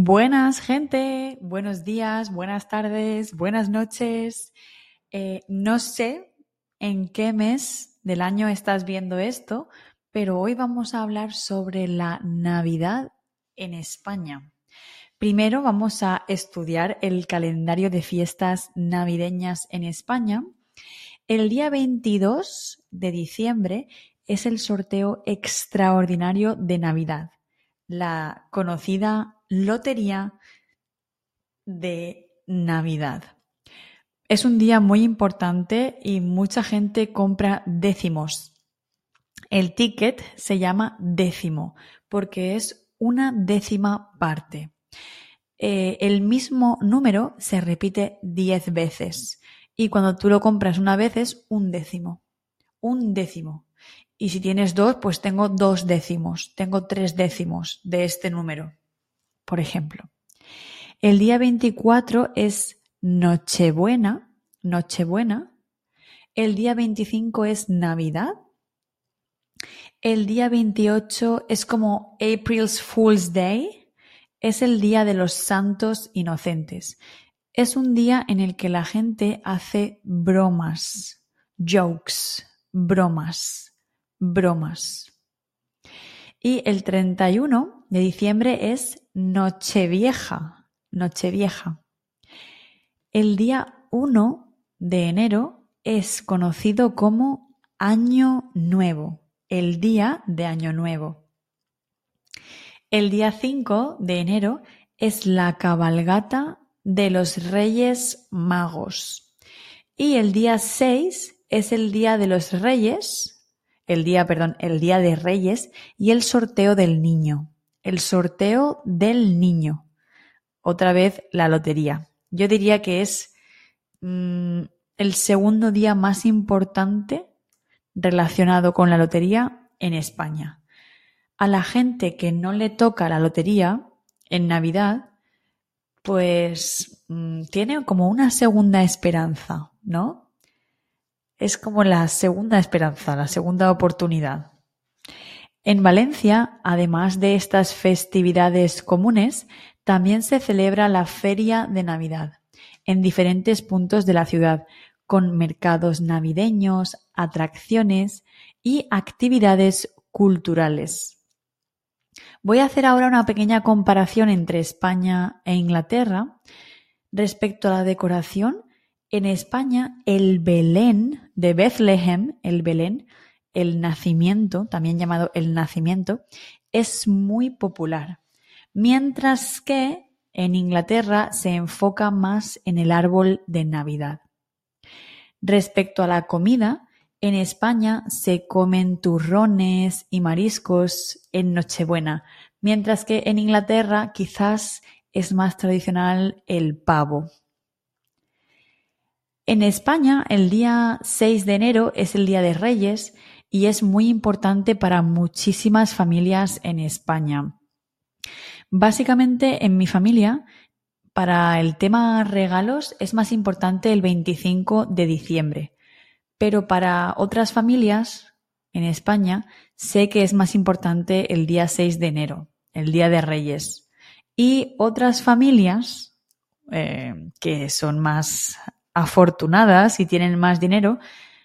Buenas, gente. Buenos días, buenas tardes, buenas noches. Eh, no sé en qué mes del año estás viendo esto, pero hoy vamos a hablar sobre la Navidad en España. Primero vamos a estudiar el calendario de fiestas navideñas en España. El día 22 de diciembre es el sorteo extraordinario de Navidad, la conocida Lotería de Navidad. Es un día muy importante y mucha gente compra décimos. El ticket se llama décimo porque es una décima parte. Eh, el mismo número se repite diez veces y cuando tú lo compras una vez es un décimo. Un décimo. Y si tienes dos, pues tengo dos décimos, tengo tres décimos de este número por ejemplo. El día 24 es Nochebuena, Nochebuena. El día 25 es Navidad. El día 28 es como April's Fool's Day. Es el día de los santos inocentes. Es un día en el que la gente hace bromas, jokes, bromas, bromas. Y el 31 de diciembre es Nochevieja, Nochevieja. El día 1 de enero es conocido como Año Nuevo, el día de Año Nuevo. El día 5 de enero es la cabalgata de los Reyes Magos. Y el día 6 es el día de los Reyes, el día, perdón, el día de Reyes y el sorteo del niño. El sorteo del niño otra vez la lotería. Yo diría que es mm, el segundo día más importante relacionado con la lotería en España. A la gente que no le toca la lotería en Navidad, pues mm, tiene como una segunda esperanza, ¿no? Es como la segunda esperanza, la segunda oportunidad. En Valencia, además de estas festividades comunes, también se celebra la Feria de Navidad en diferentes puntos de la ciudad, con mercados navideños, atracciones y actividades culturales. Voy a hacer ahora una pequeña comparación entre España e Inglaterra respecto a la decoración. En España, el Belén de Bethlehem, el Belén, el nacimiento, también llamado el nacimiento, es muy popular mientras que en Inglaterra se enfoca más en el árbol de Navidad. Respecto a la comida, en España se comen turrones y mariscos en Nochebuena, mientras que en Inglaterra quizás es más tradicional el pavo. En España, el día 6 de enero es el Día de Reyes y es muy importante para muchísimas familias en España. Básicamente, en mi familia, para el tema regalos es más importante el 25 de diciembre, pero para otras familias en España sé que es más importante el día 6 de enero, el Día de Reyes. Y otras familias eh, que son más afortunadas y tienen más dinero,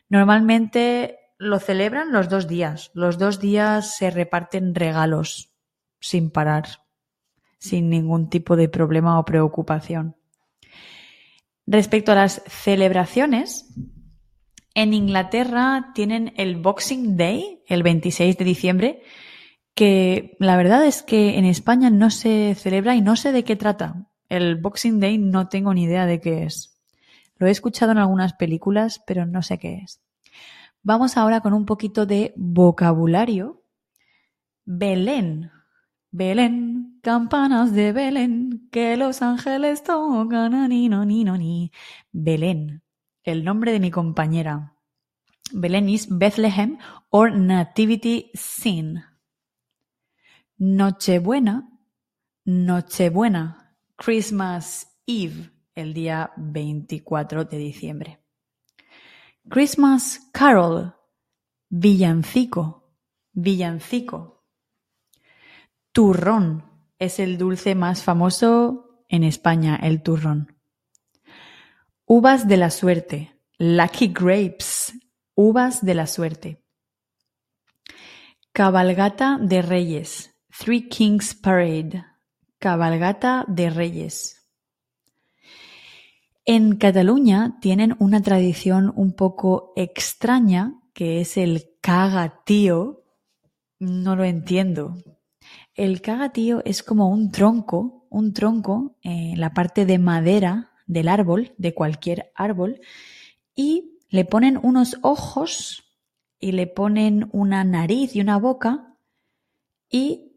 normalmente lo celebran los dos días. Los dos días se reparten regalos sin parar sin ningún tipo de problema o preocupación. Respecto a las celebraciones, en Inglaterra tienen el Boxing Day, el 26 de diciembre, que la verdad es que en España no se celebra y no sé de qué trata. El Boxing Day no tengo ni idea de qué es. Lo he escuchado en algunas películas, pero no sé qué es. Vamos ahora con un poquito de vocabulario. Belén. Belén, Campanas de Belén, que los ángeles tocan, no, ni no, ni. Belén, el nombre de mi compañera. Belén is Bethlehem or Nativity Scene. Nochebuena, Nochebuena, Christmas Eve, el día 24 de diciembre. Christmas Carol, villancico, villancico. Turrón, es el dulce más famoso en España, el turrón. Uvas de la suerte, lucky grapes, uvas de la suerte. Cabalgata de Reyes, Three Kings Parade, cabalgata de Reyes. En Cataluña tienen una tradición un poco extraña que es el cagatío. No lo entiendo. El cagatío es como un tronco, un tronco en la parte de madera del árbol, de cualquier árbol, y le ponen unos ojos y le ponen una nariz y una boca y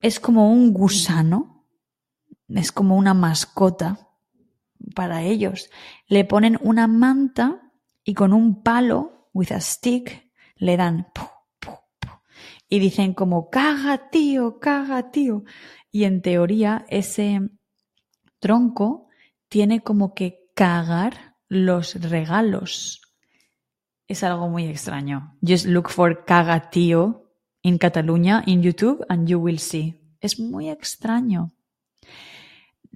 es como un gusano, es como una mascota para ellos. Le ponen una manta y con un palo, with a stick, le dan y dicen como caga tío, caga tío. Y en teoría ese tronco tiene como que cagar los regalos. Es algo muy extraño. Just look for caga tío in Cataluña in YouTube and you will see. Es muy extraño.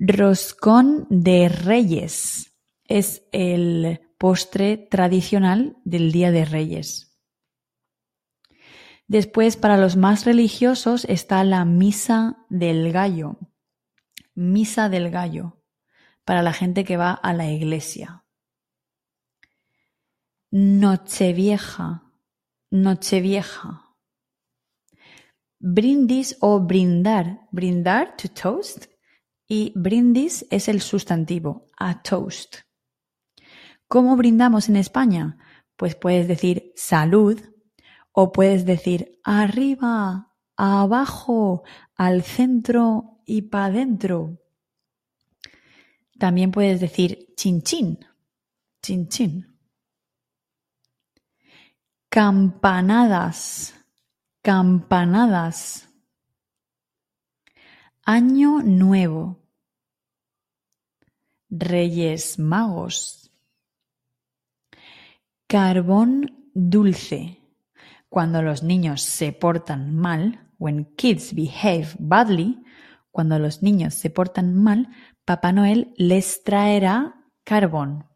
Roscón de Reyes es el postre tradicional del Día de Reyes. Después, para los más religiosos, está la Misa del Gallo. Misa del Gallo, para la gente que va a la iglesia. Nochevieja, Nochevieja. Brindis o brindar. Brindar, to toast, y brindis es el sustantivo, a toast. ¿Cómo brindamos en España? Pues puedes decir salud o puedes decir arriba, abajo, al centro y para adentro. También puedes decir chin chin, chin chin. Campanadas, campanadas. Año Nuevo. Reyes Magos. Carbón dulce. Cuando los niños se portan mal, when kids behave badly, cuando los niños se portan mal, Papá Noel les traerá carbón.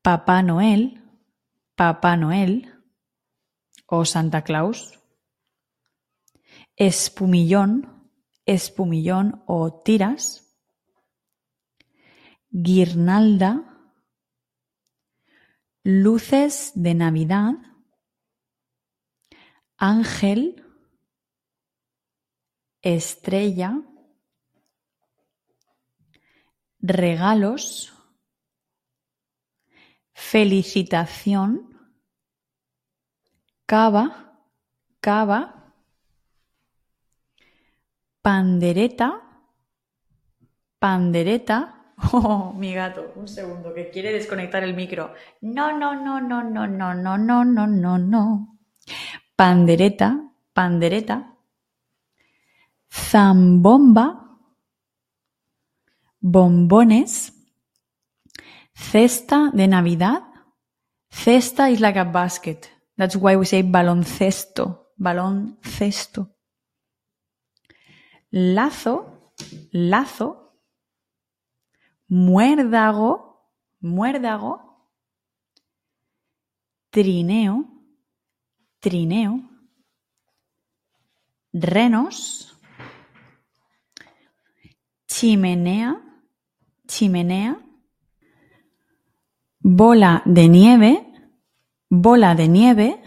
Papá Noel, Papá Noel o Santa Claus. Espumillón, espumillón o tiras guirnalda, luces de Navidad, ángel, estrella, regalos, felicitación, cava, cava, pandereta, pandereta, Oh, mi gato, un segundo, que quiere desconectar el micro. No, no, no, no, no, no, no, no, no, no, no. Pandereta, pandereta. Zambomba. Bombones. Cesta de Navidad. Cesta is like a basket. That's why we say baloncesto. Baloncesto. Lazo. Lazo muérdago, muérdago, trineo, trineo, renos, chimenea, chimenea, bola de nieve, bola de nieve,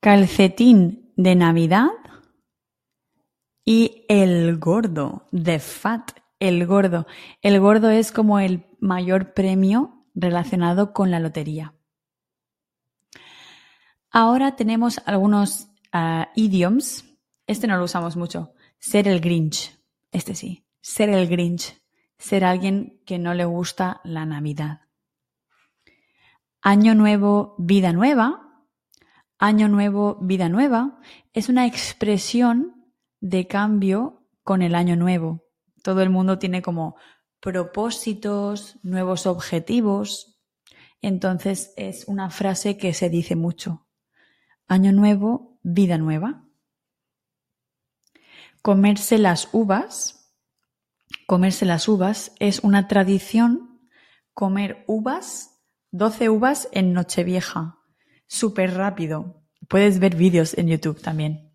calcetín de Navidad, y el gordo, the fat, el gordo. El gordo es como el mayor premio relacionado con la lotería. Ahora tenemos algunos uh, idioms. Este no lo usamos mucho. Ser el Grinch. Este sí. Ser el Grinch. Ser alguien que no le gusta la Navidad. Año nuevo, vida nueva. Año nuevo, vida nueva. Es una expresión de cambio con el año nuevo. Todo el mundo tiene como propósitos, nuevos objetivos. Entonces es una frase que se dice mucho. Año nuevo, vida nueva. Comerse las uvas. Comerse las uvas es una tradición comer uvas, 12 uvas en Nochevieja. Súper rápido. Puedes ver vídeos en YouTube también.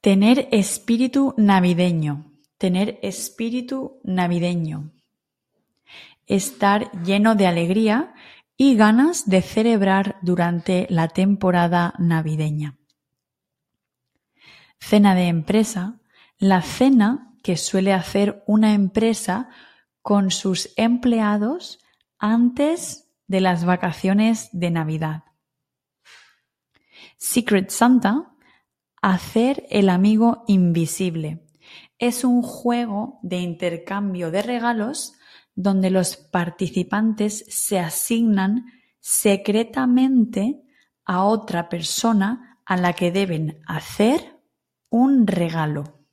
Tener espíritu navideño. Tener espíritu navideño. Estar lleno de alegría y ganas de celebrar durante la temporada navideña. Cena de empresa. La cena que suele hacer una empresa con sus empleados antes de las vacaciones de Navidad. Secret Santa Hacer el amigo invisible. Es un juego de intercambio de regalos donde los participantes se asignan secretamente a otra persona a la que deben hacer un regalo.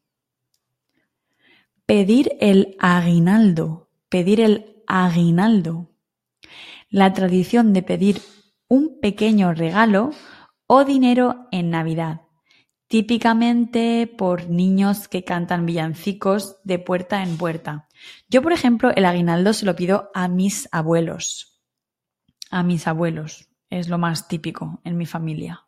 Pedir el aguinaldo. Pedir el aguinaldo. La tradición de pedir un pequeño regalo o dinero en Navidad típicamente por niños que cantan villancicos de puerta en puerta. Yo, por ejemplo, el aguinaldo se lo pido a mis abuelos. A mis abuelos. Es lo más típico en mi familia.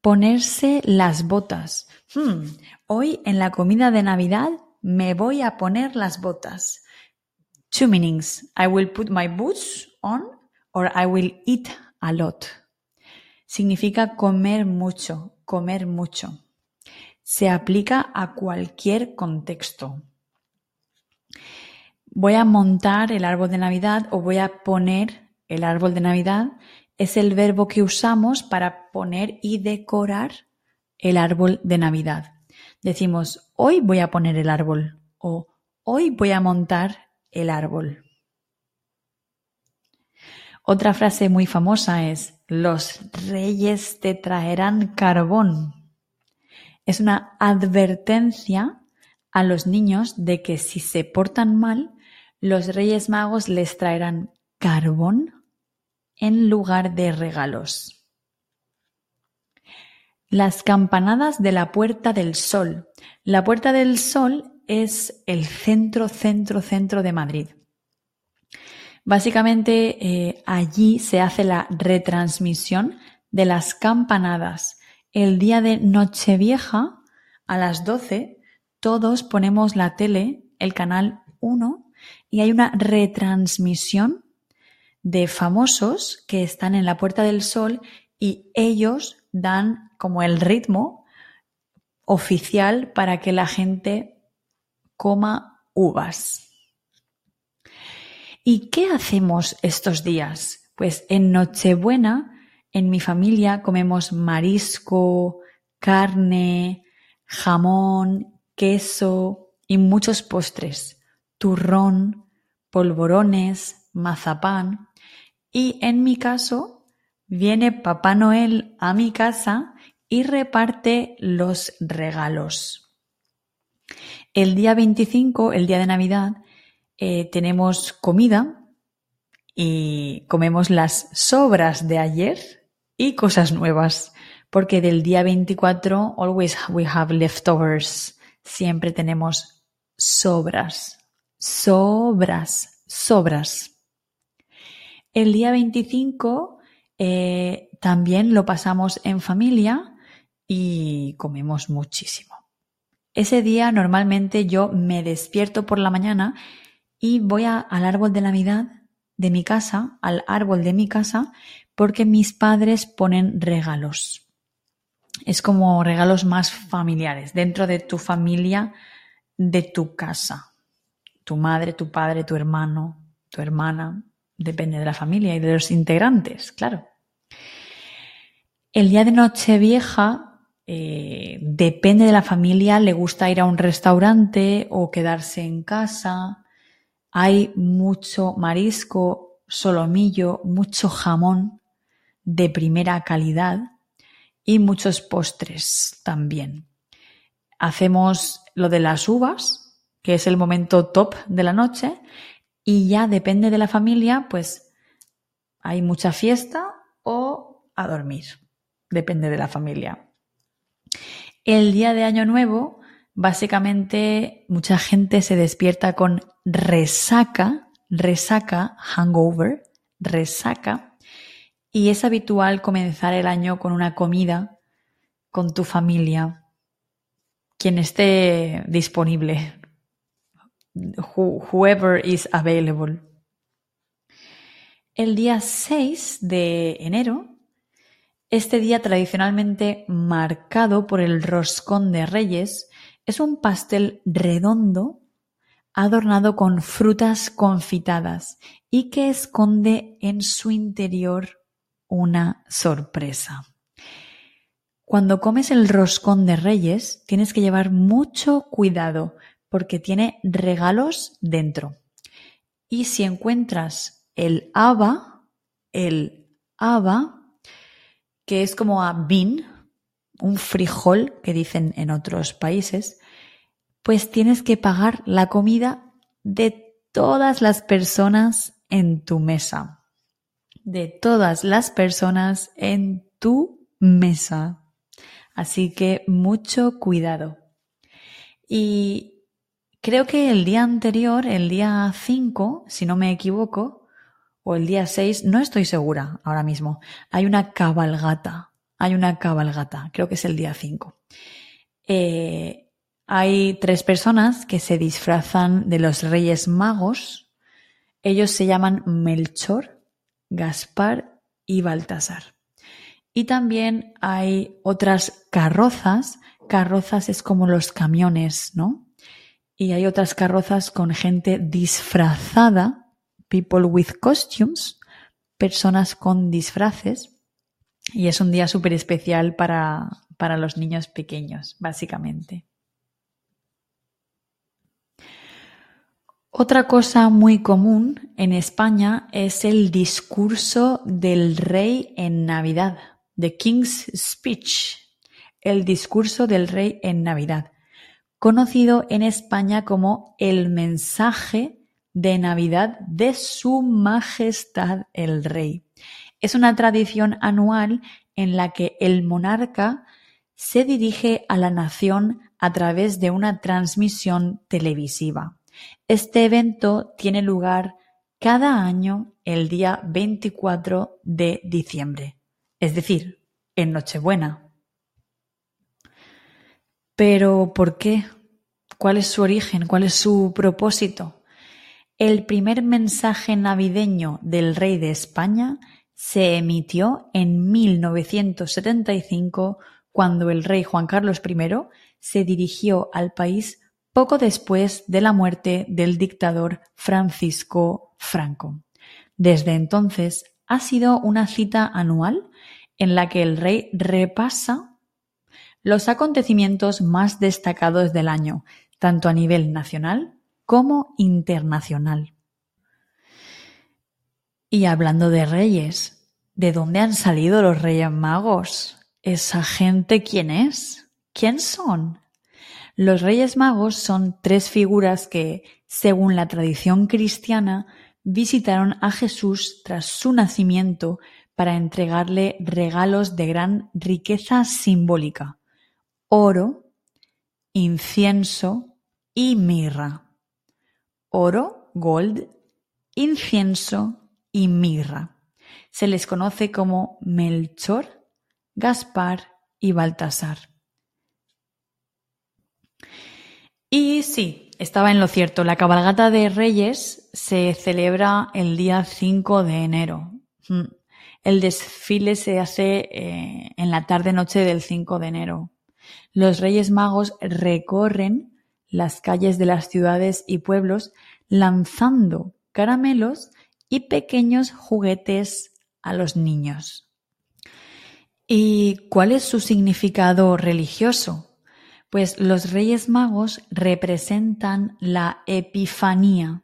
Ponerse las botas. Hmm, hoy en la comida de Navidad me voy a poner las botas. Two meanings. I will put my boots on or I will eat a lot. Significa comer mucho, comer mucho. Se aplica a cualquier contexto. Voy a montar el árbol de Navidad o voy a poner el árbol de Navidad. Es el verbo que usamos para poner y decorar el árbol de Navidad. Decimos, hoy voy a poner el árbol o hoy voy a montar el árbol. Otra frase muy famosa es, los reyes te traerán carbón. Es una advertencia a los niños de que si se portan mal, los reyes magos les traerán carbón en lugar de regalos. Las campanadas de la Puerta del Sol. La Puerta del Sol es el centro, centro, centro de Madrid. Básicamente eh, allí se hace la retransmisión de las campanadas. El día de Nochevieja, a las 12, todos ponemos la tele, el canal 1, y hay una retransmisión de famosos que están en la Puerta del Sol y ellos dan como el ritmo oficial para que la gente coma uvas. ¿Y qué hacemos estos días? Pues en Nochebuena, en mi familia comemos marisco, carne, jamón, queso y muchos postres, turrón, polvorones, mazapán. Y en mi caso, viene Papá Noel a mi casa y reparte los regalos. El día 25, el día de Navidad, eh, tenemos comida y comemos las sobras de ayer y cosas nuevas, porque del día 24 always we have leftovers, siempre tenemos sobras, sobras, sobras. El día 25 eh, también lo pasamos en familia y comemos muchísimo. Ese día normalmente yo me despierto por la mañana y voy al árbol de Navidad de mi casa, al árbol de mi casa, porque mis padres ponen regalos. Es como regalos más familiares, dentro de tu familia, de tu casa. Tu madre, tu padre, tu hermano, tu hermana, depende de la familia y de los integrantes, claro. El día de Nochevieja eh, depende de la familia, le gusta ir a un restaurante o quedarse en casa hay mucho marisco, solomillo, mucho jamón de primera calidad y muchos postres también. Hacemos lo de las uvas, que es el momento top de la noche, y ya depende de la familia, pues hay mucha fiesta o a dormir. Depende de la familia. El día de Año Nuevo, básicamente mucha gente se despierta con resaca, resaca, hangover, resaca, y es habitual comenzar el año con una comida con tu familia, quien esté disponible, whoever is available. El día 6 de enero, este día tradicionalmente marcado por el roscón de reyes, es un pastel redondo adornado con frutas confitadas y que esconde en su interior una sorpresa. Cuando comes el roscón de reyes, tienes que llevar mucho cuidado porque tiene regalos dentro. Y si encuentras el haba, el haba, que es como a bean, un frijol que dicen en otros países, pues tienes que pagar la comida de todas las personas en tu mesa. De todas las personas en tu mesa. Así que mucho cuidado. Y Creo que el día anterior, el día 5, si no me equivoco, o el día 6, no estoy segura ahora mismo, hay una cabalgata. Hay una cabalgata, creo que es el día 5. Eh, hay tres personas que se disfrazan de los Reyes Magos. Ellos se llaman Melchor, Gaspar y Baltasar. Y también hay otras carrozas. Carrozas es como los camiones, ¿no? y hay otras carrozas con gente disfrazada, people with costumes, personas con disfraces, y es un día súper especial para, para los niños pequeños, básicamente. Otra cosa muy común en España es el discurso del rey en Navidad, The King's Speech, el discurso del rey en Navidad conocido en España como el mensaje de Navidad de Su Majestad el Rey. Es una tradición anual en la que el monarca se dirige a la nación a través de una transmisión televisiva. Este evento tiene lugar cada año el día 24 de diciembre, es decir, en Nochebuena. Pero ¿por qué? ¿Cuál es su origen? ¿Cuál es su propósito? El primer mensaje navideño del rey de España se emitió en 1975 cuando el rey Juan Carlos I se dirigió al país poco después de la muerte del dictador Francisco Franco. Desde entonces ha sido una cita anual en la que el rey repasa los acontecimientos más destacados del año, tanto a nivel nacional como internacional. Y hablando de reyes, ¿de dónde han salido los reyes magos? ¿Esa gente quién es? ¿Quién son? Los reyes magos son tres figuras que, según la tradición cristiana, visitaron a Jesús tras su nacimiento para entregarle regalos de gran riqueza simbólica, oro, incienso y mirra. Oro, gold, incienso y mirra. Se les conoce como Melchor, Gaspar y Baltasar. Y sí, estaba en lo cierto, la cabalgata de Reyes se celebra el día 5 de enero. Mm. El desfile se hace eh, en la tarde-noche del 5 de enero. Los Reyes Magos recorren las calles de las ciudades y pueblos lanzando caramelos y pequeños juguetes a los niños. ¿Y cuál es su significado religioso? Pues los Reyes Magos representan la Epifanía,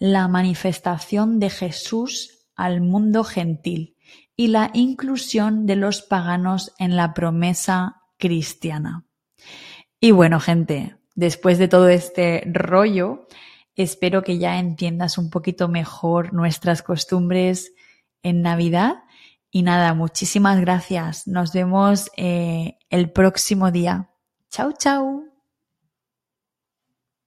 la manifestación de Jesús al mundo gentil y la inclusión de los paganos en la promesa cristiana. Y bueno, gente, después de todo este rollo, espero que ya entiendas un poquito mejor nuestras costumbres en Navidad Y nada, muchísimas gracias. Nos vemos eh, el próximo día. Chao, chao.